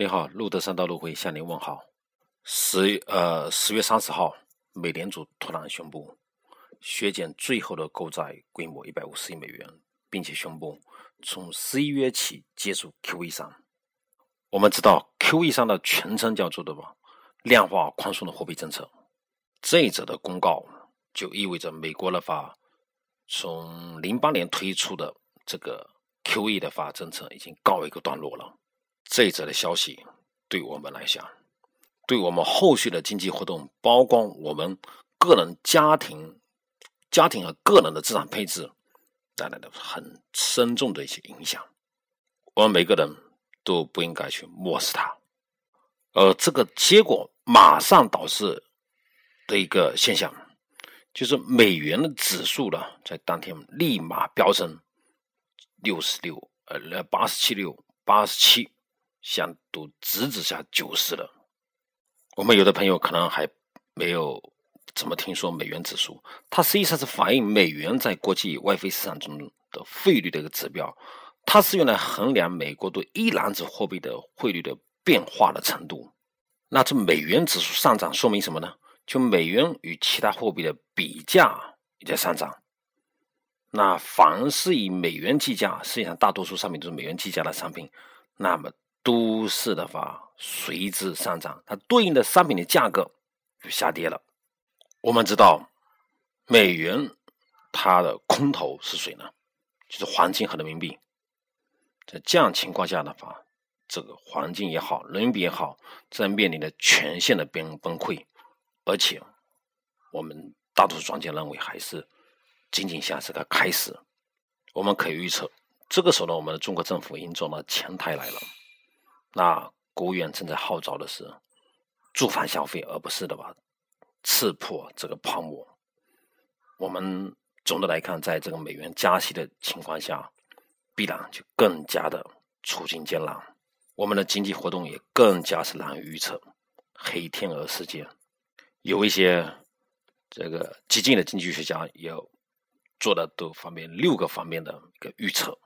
你好，路德三道路会向您问好。十呃十月三十号，美联储突然宣布削减最后的购债规模一百五十亿美元，并且宣布从十一月起结束 QE 三。我们知道 QE 三的全称叫做的吧，量化宽松的货币政策。这一则的公告就意味着美国的话，从零八年推出的这个 QE 的法政策已经告一个段落了。这一则的消息对我们来讲，对我们后续的经济活动，包括我们个人、家庭、家庭和个人的资产配置，带来的很深重的一些影响。我们每个人都不应该去漠视它。而这个结果马上导致的一个现象，就是美元的指数呢，在当天立马飙升六十六，呃，八十七六，八十七。想都直直下九十了。我们有的朋友可能还没有怎么听说美元指数，它实际上是反映美元在国际外汇市场中的汇率的一个指标，它是用来衡量美国对一篮子货币的汇率的变化的程度。那这美元指数上涨说明什么呢？就美元与其他货币的比价也在上涨。那凡是以美元计价，实际上大多数商品都是美元计价的商品，那么。都市的话随之上涨，它对应的商品的价格就下跌了。我们知道，美元它的空头是谁呢？就是黄金和人民币。在这样情况下的话，这个黄金也好，人民币也好，在面临着全线的崩崩溃。而且，我们大多数专家认为，还是仅仅像是个开始。我们可以预测，这个时候呢，我们的中国政府已经走到前台来了。那国务院正在号召的是住房消费，而不是的吧？刺破这个泡沫。我们总的来看，在这个美元加息的情况下，必然就更加的处境艰难。我们的经济活动也更加是难预测。黑天鹅事件，有一些这个激进的经济学家也做的多方面六个方面的一个预测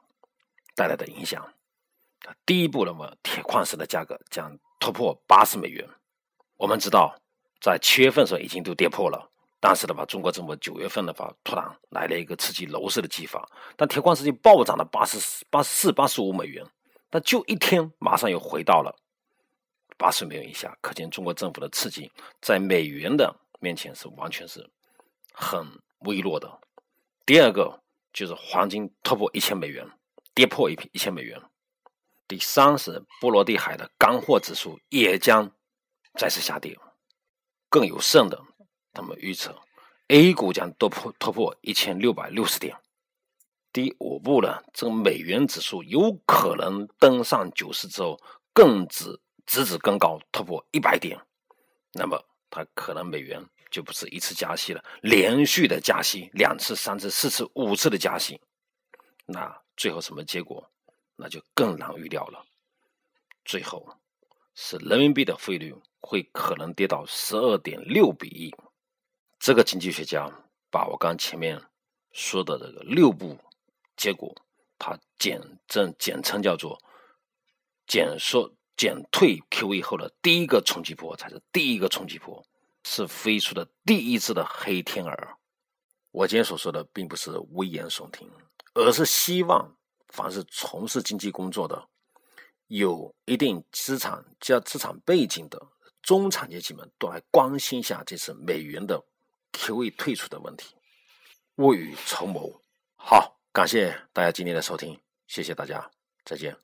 带来的影响。第一步，那么铁矿石的价格将突破八十美元。我们知道，在七月份的时候已经都跌破了，但是的话，中国政府九月份的话突然来了一个刺激楼市的计划，但铁矿石就暴涨了八十四、八十四、八十五美元，但就一天马上又回到了八十美元以下。可见中国政府的刺激在美元的面前是完全是很微弱的。第二个就是黄金突破一千美元，跌破一一千美元。第三是波罗的海的干货指数也将再次下跌。更有甚的，他们预测 A 股将突破突破一千六百六十点。第五步呢，这个美元指数有可能登上九十之后，更直直指更高，突破一百点。那么，它可能美元就不是一次加息了，连续的加息两次、三次、四次、五次的加息。那最后什么结果？那就更难预料了。最后是人民币的汇率会可能跌到十二点六比一。这个经济学家把我刚前面说的这个六步结果，他简正简称叫做减缩减退 QE 后的第一个冲击波才是第一个冲击波，是飞出的第一只的黑天鹅。我今天所说的并不是危言耸听，而是希望。凡是从事经济工作的、有一定资产加资产背景的中产阶级们，都来关心一下这次美元的 QE 退出的问题，未雨绸缪。好，感谢大家今天的收听，谢谢大家，再见。